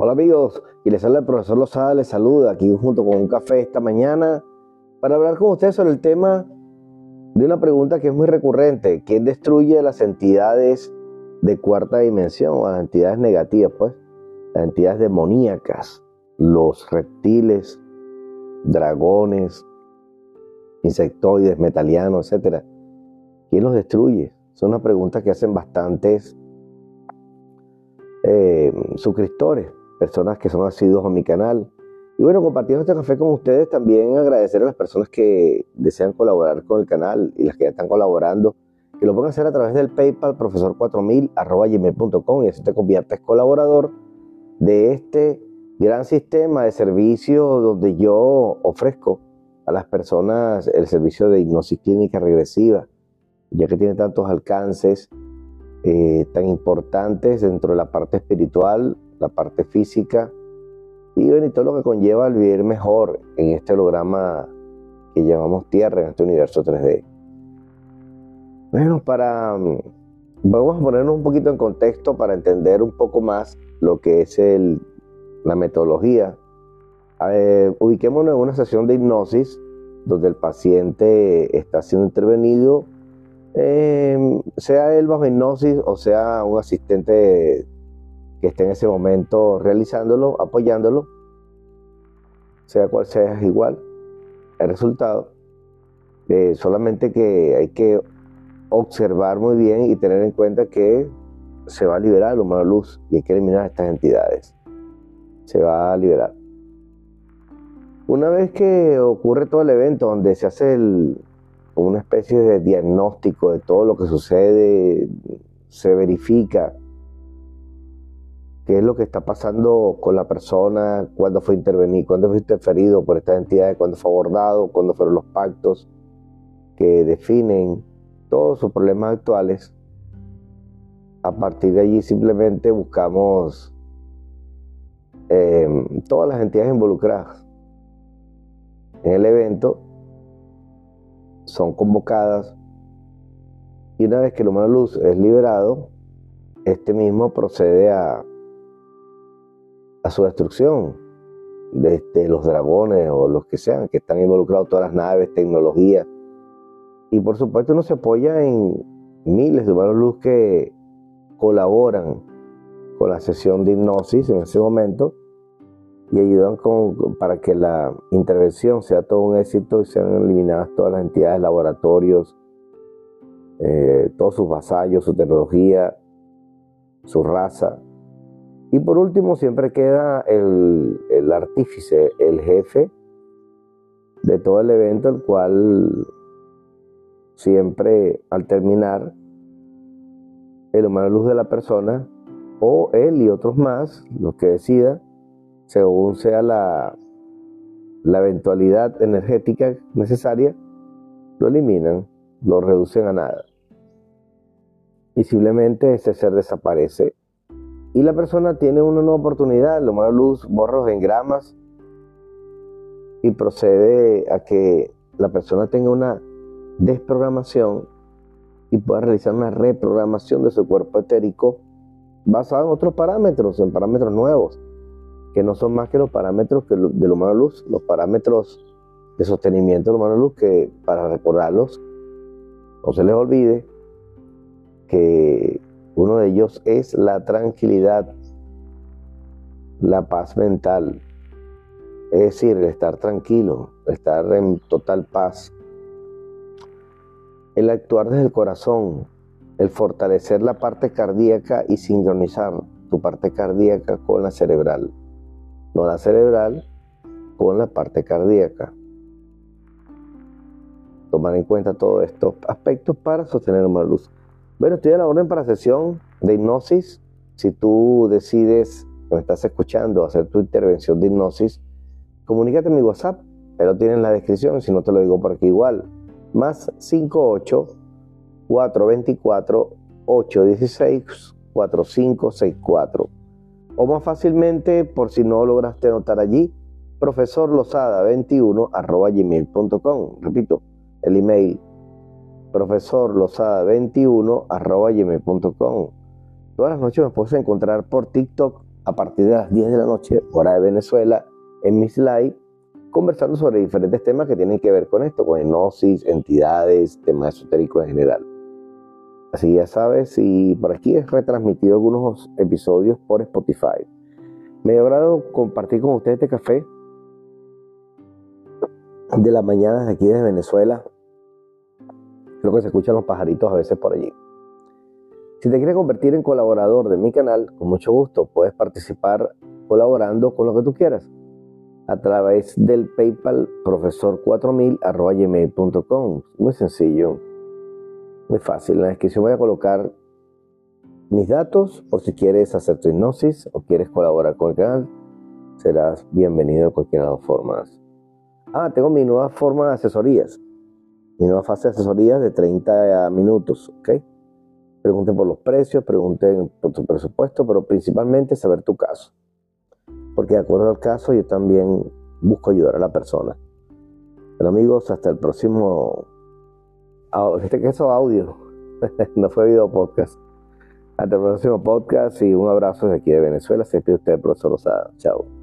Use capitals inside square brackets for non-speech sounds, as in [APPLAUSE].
Hola amigos, y les habla el profesor Lozada, les saluda aquí junto con un café esta mañana para hablar con ustedes sobre el tema de una pregunta que es muy recurrente, ¿quién destruye las entidades de cuarta dimensión o las entidades negativas, pues? Las entidades demoníacas, los reptiles, dragones, insectoides, metalianos, etcétera. ¿Quién los destruye? Es una pregunta que hacen bastantes eh, suscriptores personas que son asiduos a mi canal. Y bueno, compartiendo este café con ustedes, también agradecer a las personas que desean colaborar con el canal y las que ya están colaborando, que lo pueden hacer a través del PayPal profesor4000 gmail.com y así te conviertes colaborador de este gran sistema de servicio donde yo ofrezco a las personas el servicio de hipnosis clínica regresiva, ya que tiene tantos alcances eh, tan importantes dentro de la parte espiritual, la parte física y, bueno, todo lo que conlleva el vivir mejor en este holograma que llamamos Tierra, en este universo 3D. Bueno, para... Mm, vamos a ponernos un poquito en contexto para entender un poco más lo que es el, la metodología. ubiquémonos en una sesión de hipnosis donde el paciente está siendo intervenido, eh, sea él bajo hipnosis o sea un asistente que esté en ese momento realizándolo, apoyándolo, sea cual sea, igual el resultado. Eh, solamente que hay que observar muy bien y tener en cuenta que se va a liberar el humano luz y hay que eliminar estas entidades. Se va a liberar. Una vez que ocurre todo el evento donde se hace una especie de diagnóstico de todo lo que sucede, se verifica qué es lo que está pasando con la persona, cuándo fue intervenido, cuándo fue interferido por estas entidades, cuándo fue abordado, cuándo fueron los pactos que definen todos sus problemas actuales. A partir de allí simplemente buscamos em, todas las entidades involucradas en el evento, son convocadas y una vez que el humano luz es liberado, este mismo procede a a su destrucción, desde los dragones o los que sean, que están involucrados todas las naves, tecnología. Y por supuesto uno se apoya en miles de humanos luz que colaboran con la sesión de hipnosis en ese momento y ayudan con, para que la intervención sea todo un éxito y sean eliminadas todas las entidades, laboratorios, eh, todos sus vasallos, su tecnología, su raza, y por último, siempre queda el, artífice, el jefe de todo el evento, el cual siempre al terminar, el humano luz de la persona, o él y otros más, los que decida, según sea la, la eventualidad energética necesaria, lo eliminan, lo reducen a nada. Y simplemente ese ser desaparece y la persona tiene una nueva oportunidad, lo más luz, borra los engramas y procede a que la persona tenga una desprogramación y pueda realizar una reprogramación de su cuerpo etérico basado en otros parámetros, en parámetros nuevos, que no son más que los parámetros que del humano luz, los parámetros de sostenimiento del humano luz, que para recordarlos, no se les olvide que uno de ellos es la tranquilidad, la paz mental, es decir, el estar tranquilo, estar en total paz, el actuar desde el corazón, el fortalecer la parte cardíaca y sincronizar tu parte cardíaca con la cerebral, no la cerebral con la parte cardíaca. Tomar en cuenta todos estos aspectos para sostener una luz. Bueno, estoy a la orden para sesión de hipnosis. Si tú decides, me estás escuchando, hacer tu intervención de hipnosis, comunícate en mi WhatsApp. Ahí lo tienes en la descripción, si no te lo digo por aquí igual. Más 58 424 816 4564. O más fácilmente, por si no lograste anotar allí, profesorlosada21 arroba gmail.com. Repito, el email profesorlosada21 arroba gmail.com. Todas las noches me puedes encontrar por TikTok a partir de las 10 de la noche, hora de Venezuela, en mis live, conversando sobre diferentes temas que tienen que ver con esto, con hipnosis, entidades, temas esotéricos en general. Así ya sabes, y por aquí he retransmitido algunos episodios por Spotify. Me ha agrado compartir con ustedes este café de la mañana de aquí de Venezuela. Creo que se escuchan los pajaritos a veces por allí. Si te quieres convertir en colaborador de mi canal, con mucho gusto puedes participar colaborando con lo que tú quieras a través del PayPal profesor4000 Muy sencillo, muy fácil. En la descripción voy a colocar mis datos por si quieres hacer tu hipnosis o quieres colaborar con el canal. Serás bienvenido de cualquiera de las formas. Ah, tengo mi nueva forma de asesorías. Mi nueva fase de asesorías de 30 minutos, ¿ok? Pregunten por los precios, pregunten por tu presupuesto, pero principalmente saber tu caso. Porque de acuerdo al caso yo también busco ayudar a la persona. Pero amigos, hasta el próximo... Este caso audio, [LAUGHS] no fue video podcast. Hasta el próximo podcast y un abrazo desde aquí de Venezuela. Se despide usted, profesor Rosada. Chao.